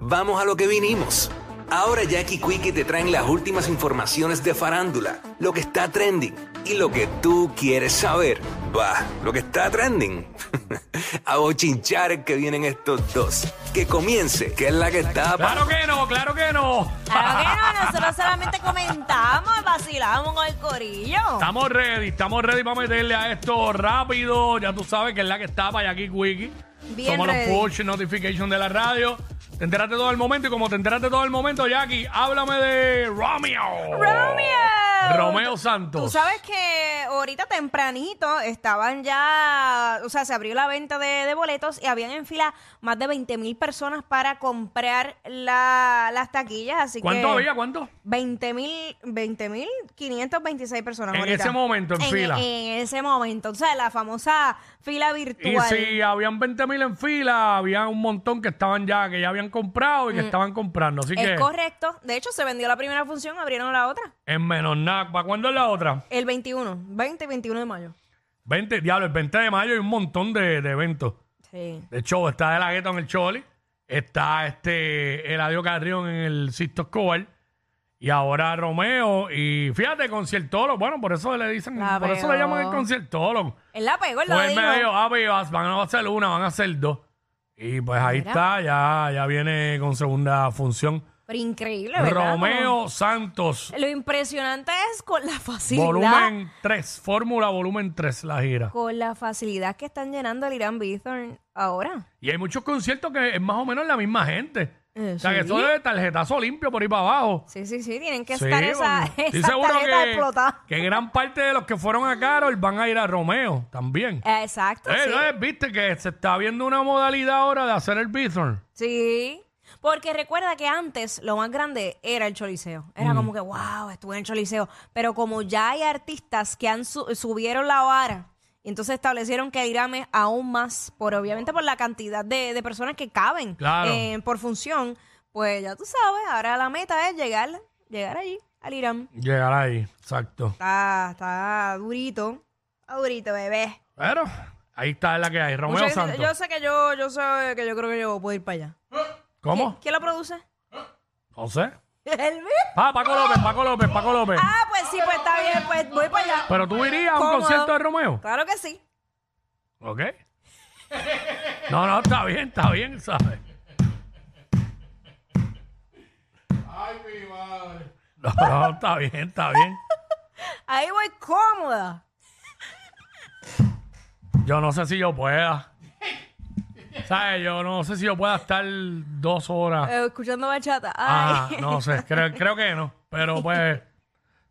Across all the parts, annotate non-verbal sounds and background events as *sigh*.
vamos a lo que vinimos. Ahora Jackie Quickie te traen las últimas informaciones de farándula, lo que está trending y lo que tú quieres saber. Va, lo que está trending. *laughs* a bochinchar que vienen estos dos. Que comience, que es la que está. Claro que no, claro que no. Claro que no, nosotros solamente comentamos, vacilamos con el corillo. Estamos ready, estamos ready para meterle a esto rápido. Ya tú sabes que es la que está para Jackie Quickie. Bien Somos ready. los push notification de la radio. Te enteraste todo el momento y como te enteraste todo el momento, Jackie, háblame de Romeo. ¡Romeo! Romeo Santos. Tú sabes que ahorita tempranito estaban ya, o sea, se abrió la venta de, de boletos y habían en fila más de 20 mil personas para comprar la- las taquillas, así ¿Cuánto que... había? ¿Cuánto? 20 mil, 20 mil 526 personas. En ahorita. ese momento, en fila. En ese momento, o sea, la famosa fila Y virtual. si habían 20 mil en fila, había un montón que estaban ya, que ya habían comprado y que estaban comprando. Así que Mm. Es correcto. De hecho, se vendió la primera función, abrieron la otra. en menos nada. ¿Para cuándo es la otra? El 21, 20 y 21 de mayo. 20, diablo, el 20 de mayo hay un montón de, de eventos. Sí. De show, está De La Gueto en el Choli, está este Eladio Carrión en el Sisto Escobar y ahora Romeo y fíjate, conciertólogo, bueno, por eso le dicen, La por eso le llaman el conciertólogo. Él la pegó, él lo Pues él dijo. me dijo, ah, pues van a hacer una, van a hacer dos. Y pues ahí Mira. está, ya, ya viene con segunda función. Pero increíble, ¿verdad? Romeo Santos, Lo impresionante es con la facilidad. volumen 3, Fórmula volumen 3, la gira. Con la facilidad que están llenando el Irán Bithorn ahora. Y hay muchos conciertos que es más o menos la misma gente. Eh, o sea, que sí. eso es tarjetazo limpio por ahí para abajo. Sí, sí, sí, tienen que Sí, estar esa, porque estoy esa seguro tarjeta explotada. que gran parte de los que fueron a Carol van a ir a Romeo también. Eh, Exacto, Eh. Viste que se está viendo una modalidad ahora de hacer el Bithorn. Sí. Porque recuerda que antes lo más grande era el choliseo. Mm. Era como que, wow, estuve en el choliseo. Pero como ya hay artistas que han su- subieron la vara, y entonces establecieron que Irán es aún más, por obviamente por la cantidad de, de personas que caben Claro. eh, por función, pues ya tú sabes, ahora la meta es llegar, llegar allí, al Irán. Llegar ahí, exacto. Está, está durito, está durito, bebé. Pero ahí está la que hay. Romeo Santos. yo sé que yo, yo sé que yo creo que yo puedo ir para allá. ¿Cómo? ¿Quién lo produce? No sé. ¿El? Ah, Paco López, Paco López, Paco López. Ah, pues sí, pues está bien, pues voy para allá. Pero tú irías a un Cómodo. concierto de Romeo. Claro que sí. ¿Ok? No, no, está bien, está bien, ¿sabes? Ay, mi madre. No, no, está bien, está bien. Ahí voy cómoda. Yo no sé si yo pueda. ¿Sabes? Yo no sé si yo pueda estar dos horas. eh, escuchando bachata. Ah, no sé, *laughs* creo, creo que no. Pero pues,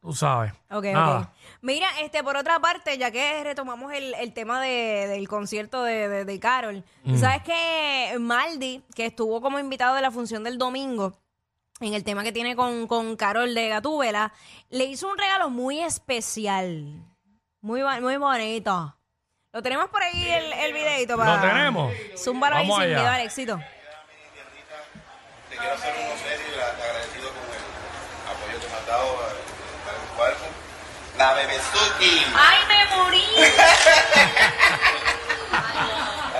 tú sabes. Ok, Nada. ok. Mira, este, por otra parte, ya que retomamos el, el tema de- del concierto de, de, de Carol, Mm. tú sabes que Maldi, que estuvo como invitado de la función del domingo, en el tema que tiene con, con Carol de Gatúbela, le hizo un regalo muy especial. Muy, ba- muy bonito. Lo tenemos por ahí el, el videito para. ¿Lo tenemos? Zúmbalo ahí Vamos sin allá. miedo al éxito. Te quiero hacer unos serio y agradecido con el apoyo que me has dado eh, para mi cuerpo. La Bebezuki. ¡Ay, me morí!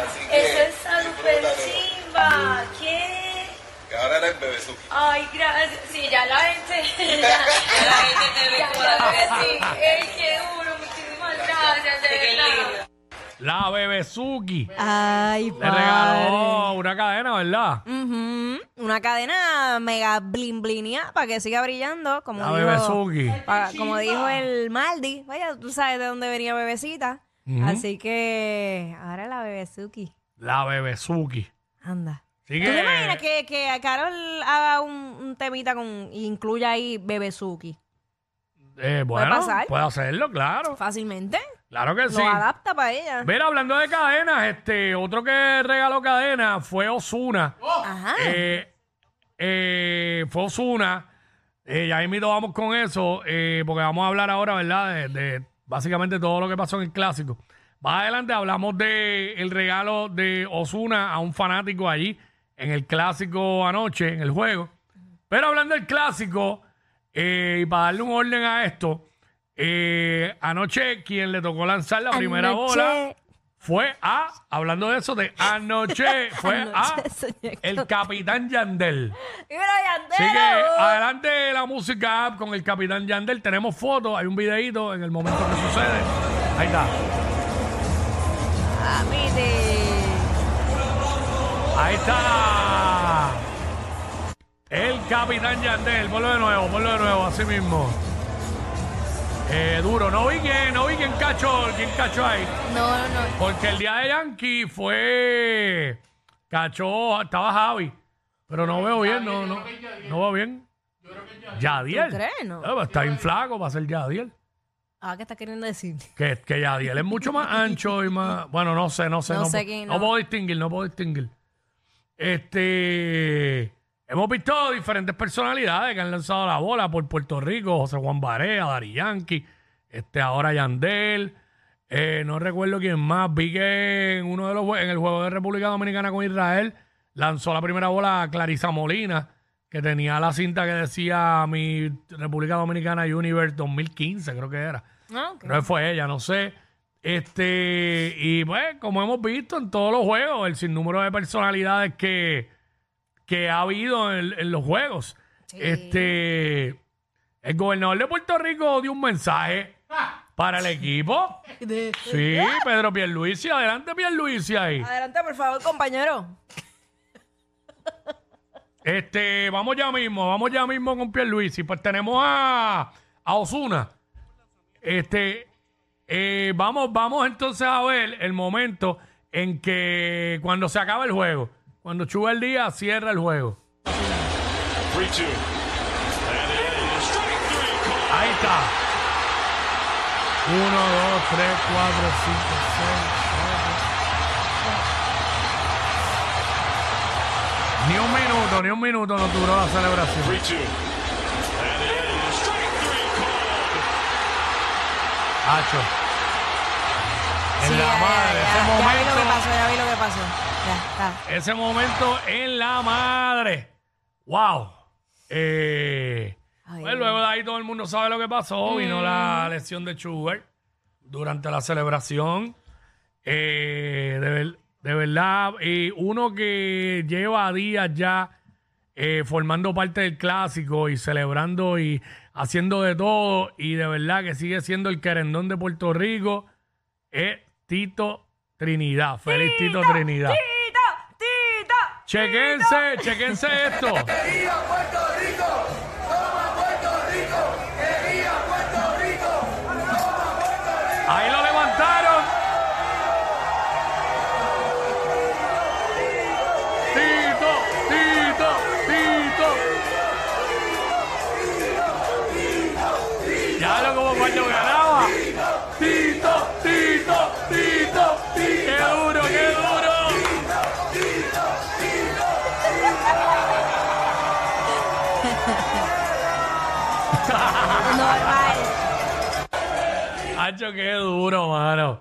Así que. Eso es súper disfrútalo. chimba. ¿Qué? Que ahora eres Bebezuki. Ay, gracias. Sí, ya la gente. Ya, ya la gente te ve como la bebé. ¡Ey, qué duro! Muchísimas gracias, de verdad. La Bebezuki. Ay, Le regaló una cadena, ¿verdad? Ujú. Una cadena mega blin blinia para que siga brillando, como La dijo, Bebezuki. pa- como dijo el Maldi. Vaya, tú sabes de dónde venía Bebecita. Así que ahora la Bebezuki. La Bebezuki. Anda. Así ¿Tú te imaginas que, que a Carol haga un, un temita con y incluya ahí Bebezuki? Eh, bueno, pasar? puede hacerlo, claro. Fácilmente. Claro que sí. Lo adapta para ella. Mira, hablando de cadenas, este, otro que regaló cadena fue Osuna. Ajá. Eh, eh, fue Osuna. Eh, ya mismo vamos con eso, eh, porque vamos a hablar ahora, ¿verdad? De, de básicamente todo lo que pasó en el clásico. Más adelante hablamos de el regalo de Osuna a un fanático allí en el clásico anoche, en el juego. Pero hablando del clásico, y para darle un orden a esto, eh, anoche quien le tocó lanzar la primera Anoche. bola fue a, hablando de eso, de anoche, *laughs* fue a Anoche soñé el capitán Yandel. Dímelo, Yandel. Así que adelante la música app con el capitán Yandel. Tenemos fotos, hay un videito en el momento que sucede. Ahí está. Ahí está. El capitán Yandel. Ponlo de nuevo, ponlo de nuevo, así mismo. Eh, duro. No vi quién, no vi quién cachó, quién cachó ahí. No, no, no. Porque el día de Yankee fue. Cachó, estaba Javi. Pero no veo bien, no, no, no veo bien. Yadiel. ¿Tú crees, no? Eh, está bien flaco para ser Yadiel. Ah, ¿qué estás queriendo decir? Que, que Yadiel es mucho más ancho y más. Bueno, no sé, no sé. No sé quién, no no. puedo distinguir, no puedo distinguir. Este. Hemos visto diferentes personalidades que han lanzado la bola por Puerto Rico: José Juan Barea, Dari Yankee, este, ahora Yandel. Eh, no recuerdo quién más. Vi que en uno de los en el juego de República Dominicana con Israel lanzó la primera bola a Clarisa Molina, que tenía la cinta que decía mi República Dominicana Universe 2015, creo que era. Ah, ok. Creo que fue ella, no sé. Este, y pues, como hemos visto en todos los juegos, el sinnúmero de personalidades que, que ha habido en, en los juegos. Este, el gobernador de Puerto Rico dio un mensaje para el equipo. Sí, Pedro Pierluisi, adelante Pierluisi ahí. Adelante, por favor, compañero. Este, vamos ya mismo, vamos ya mismo con Pierluisi. Pues tenemos a, a Osuna. Este, eh, vamos, vamos entonces a ver el momento en que cuando se acaba el juego, cuando chuva el día, cierra el juego. 3 2. And it is strike three call. Ahí está. 1, 2, 3, 4, 5, 6, 7. Ni un minuto, ni un minuto no duró la celebración. 3 2. And it is strike three called. Hacho. En Sí, la ya, madre, ya, ese ya, ya vi lo que momento. pasó, ya vi lo que pasó. Ya, está. Ese momento en la madre. ¡Wow! Eh, Ay, pues luego de ahí todo el mundo sabe lo que pasó. Vino la lesión de Schubert durante la celebración. Eh, de, ver- de verdad, y uno que lleva días ya eh, formando parte del clásico y celebrando y haciendo de todo, y de verdad que sigue siendo el querendón de Puerto Rico, es Tito Trinidad. Feliz Tito Trinidad. ¡Tito! ¡Tito! Chequense, chequense esto. Normal. Hacho, qué duro, mano.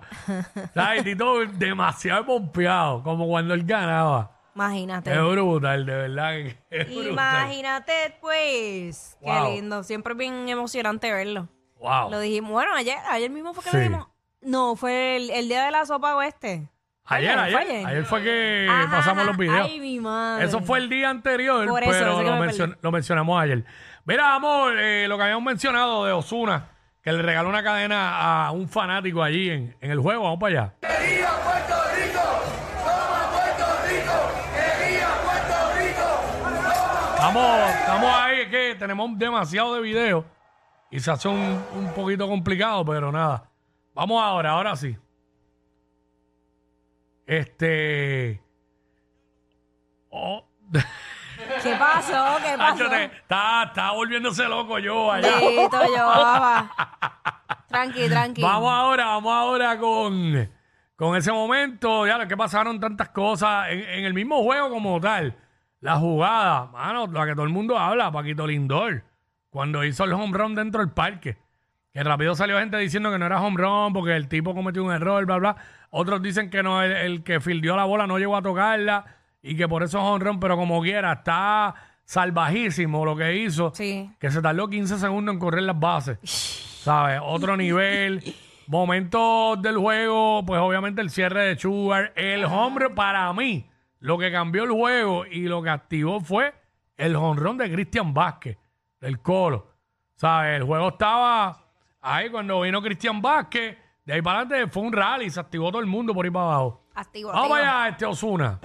¿Sabes? Tito demasiado pompeado, como cuando él ganaba. Imagínate. Es brutal, de verdad. que Es brutal. Imagínate, pues. Qué Wow. lindo. Siempre es bien emocionante verlo. Wow. Lo dijimos. Bueno, ayer, ayer mismo fue que Sí. lo dijimos. No, fue el, el día de la sopa oeste. Ayer, ayer, ayer. ayer fue que Ajá, pasamos los videos. Ay, mi madre. Eso fue el día anterior, Por eso, pero eso lo, me mencion- perdí. lo mencionamos ayer. Mira, amor, eh, lo que habíamos mencionado de Osuna, que le regaló una cadena a un fanático allí en, en el juego. Vamos para allá. Vamos, estamos ahí, es que tenemos demasiado de video y se hace un, un poquito complicado, pero nada. Vamos ahora, ahora sí. Este. Oh. ¿Qué pasó? ¿Qué *laughs* pasó? Te- está, está volviéndose loco yo allá. Yo, *laughs* baba. Tranqui, tranqui. Vamos ahora, vamos ahora con, con ese momento. Ya lo que pasaron tantas cosas en, en el mismo juego como tal. la jugada, mano, la que todo el mundo habla, Paquito Lindor, cuando hizo el home run dentro del parque. Que rápido salió gente diciendo que no era home run porque el tipo cometió un error, bla, bla. Otros dicen que no, el, el que fildió la bola no llegó a tocarla y que por eso es home run, pero como quiera, está salvajísimo lo que hizo. Sí. Que se tardó 15 segundos en correr las bases. *laughs* ¿Sabes? Otro nivel. Momentos del juego, pues obviamente el cierre de Sugar. El hombre para mí, lo que cambió el juego y lo que activó fue el honrón de Cristian Vázquez, del Colo. ¿Sabes? El juego estaba ahí cuando vino Cristian Vázquez. De ahí para adelante fue un rally, se activó todo el mundo por ahí para abajo. Activo, Vamos activo. allá, este Osuna.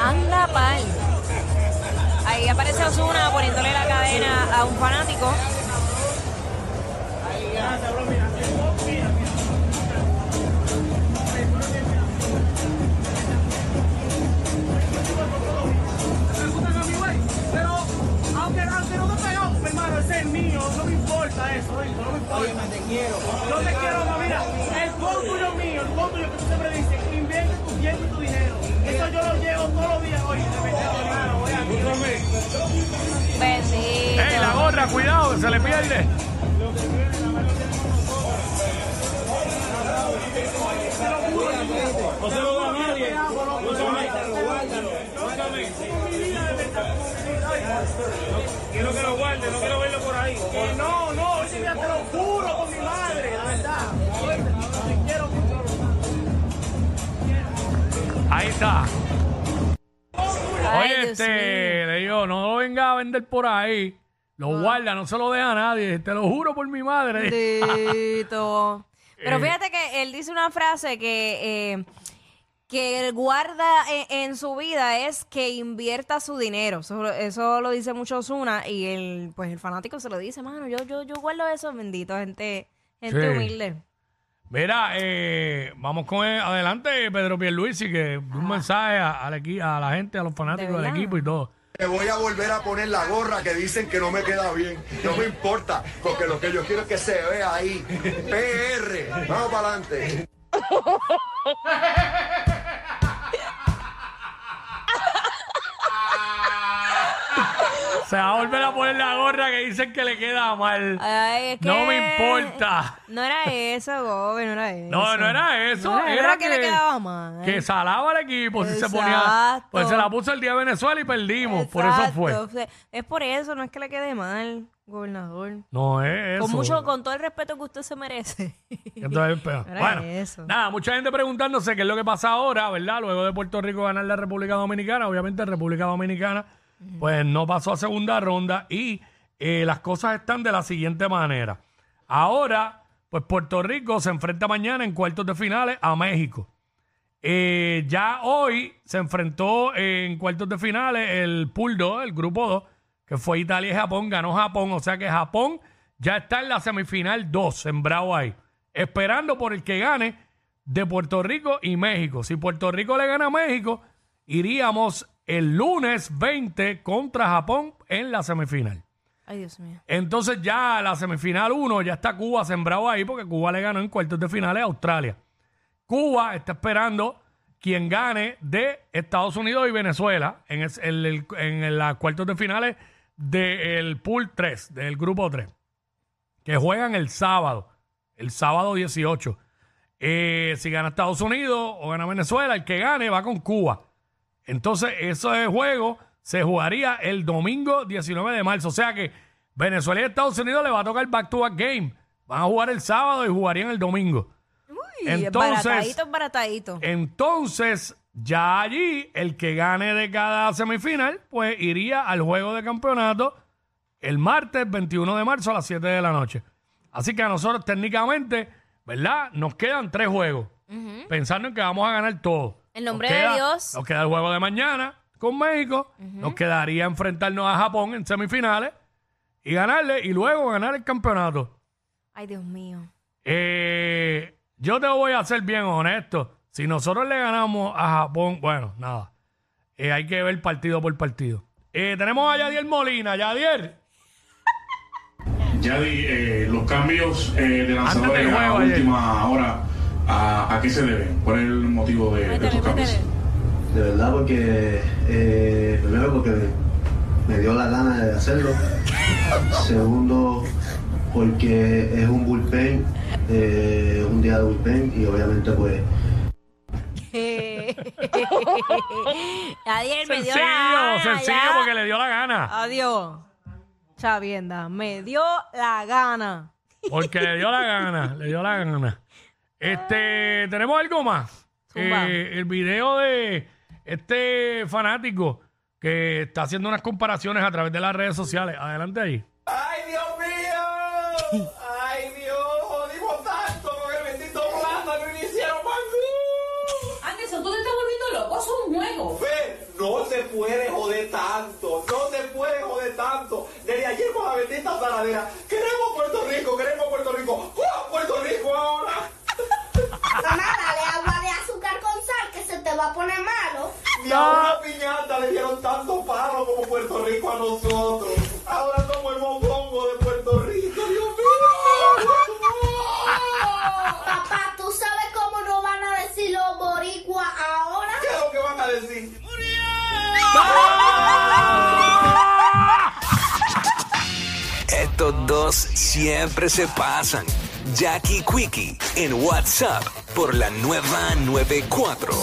Anda pal. Ahí aparece Osuna poniéndole la cadena a un fanático. Es mío, no me importa eso, no me importa. te quiero. Yo te quiero, ma, mira, el tuyo es mío, el tuyo que tú siempre dices, invierte tu tiempo y tu dinero. Eso yo lo llevo todos los días, oye, de verdad, hermano, voy aquí. Bendito. ¡Ey, la gorra! ¡Cuidado, que se le pierde! No se lo da a nadie. No se lo Quiero que lo guarde, no quiero verlo por ahí. Que no, no, mira, te lo juro con mi madre, la verdad. Te quiero. Ahí está. Ay, Oye, Dios este, le digo, no lo venga a vender por ahí. Lo guarda, no se lo deja a nadie. Te lo juro por mi madre. Bendito. *laughs* Pero Eh. fíjate que él dice una frase que, eh, que él guarda en, en su vida es que invierta su dinero. Eso, eso lo dice mucho Osuna y el, pues el fanático se lo dice, mano, yo, yo, yo guardo eso, bendito, gente, gente Sí. humilde. Mira, eh, vamos con el- adelante, Pedro Pierluisi, que un mensaje a, al equi- a la gente, a los fanáticos del equipo y todo. Me voy a volver a poner la gorra que dicen que no me queda bien. No me importa, porque lo que yo quiero es que se vea ahí. PR. Vamos para adelante. *laughs* Se va a volver a poner la gorra que dicen que le queda mal. Ay, es No me importa. No era eso, Gobe, no era eso. No, no era eso. No, era, era que le quedaba mal. Que salaba al equipo si se ponía. Exacto. Pues se la puso el día de Venezuela y perdimos. Por eso fue. Es por eso, no es que le quede mal, gobernador. No es eso. Con mucho, con todo el respeto que usted se merece. *laughs* Entonces, pero, bueno, eso. nada, mucha gente preguntándose qué es lo que pasa ahora, ¿verdad? Luego de Puerto Rico ganar la República Dominicana, obviamente República Dominicana, pues no pasó a segunda ronda y eh, las cosas están de la siguiente manera. Ahora, pues Puerto Rico se enfrenta mañana en cuartos de finales a México. Eh, ya hoy se enfrentó en cuartos de finales el Pool 2, el grupo 2, que fue Italia y Japón, ganó Japón, o sea que Japón ya está en la semifinal 2, sembrado ahí, esperando por el que gane de Puerto Rico y México. Si Puerto Rico le gana a México, iríamos el lunes 20 contra Japón en la semifinal. Ay, Dios mío. Entonces ya la semifinal 1 ya está Cuba sembrado ahí porque Cuba le ganó en cuartos de finales a Australia. Cuba está esperando quien gane de Estados Unidos y Venezuela en, el- en las cuartos de finales del pool 3, del grupo 3, que juegan el sábado, el sábado 18. Eh, si gana Estados Unidos o gana Venezuela, el que gane va con Cuba. Entonces, ese juego se jugaría el domingo 19 de marzo. O sea que Venezuela y Estados Unidos le va a tocar back-to-back game. Van a jugar el sábado y jugarían el domingo. Uy, Entonces- baratadito, baratadito. Entonces, ya allí, el que gane de cada semifinal, pues iría al juego de campeonato el martes 21 de marzo a las 7 de la noche. Así que a nosotros técnicamente, ¿verdad? Nos quedan tres juegos. Pensando en que vamos a ganar todo. En nombre Nos de Dios. Nos queda el juego de mañana con México. Nos quedaría enfrentarnos a Japón en semifinales y ganarle y luego ganar el campeonato. Ay, Dios mío. Eh, yo te voy a ser bien honesto. Si nosotros le ganamos a Japón, bueno, nada. Eh, hay que ver partido por partido. Eh, tenemos a Yadier Molina. Yadier. Ya di, eh, los cambios eh, de lanzadores del a juego ayer. última hora ¿A, a qué se debe? ¿Cuál es el motivo de, de estos cambios? De verdad, porque eh, primero porque me dio la gana de hacerlo. *laughs* Segundo, porque es un bullpen, eh, un día de bullpen y obviamente pues *laughs* Adiós, me dio Sencillo, la gana, sencillo ya. porque le dio la gana. Adiós. Chavienda, me dio la gana. Porque le dio la gana, le dio la gana. Este, tenemos algo más. Zumba. Eh, el video de este fanático que está haciendo unas comparaciones a través de las redes sociales. Adelante ahí. ¡Ay, Dios mío! ¡Ay, Dios! Jodimos tanto con el bendito plátano y me hicieron mangú. Anderson, tú te estás volviendo loco, es un juego. Fe, no se puede joder tanto, no se puede joder tanto. Desde ayer con la bendita saladera, queremos Puerto Rico, queremos Puerto Rico. ¡Fua, Puerto Rico ahora! Mamá, dale agua de azúcar con sal que se te va a poner malo. A una piñata le dieron tanto palo como Puerto Rico a nosotros. Ahora somos el mofongo de Puerto Rico, Dios mío. Papá, ¿tú sabes cómo nos van a decir los boricuas ahora? ¿Qué es lo que van a decir? Estos dos siempre se pasan. Jackie Quickie en WhatsApp por la nueva 94.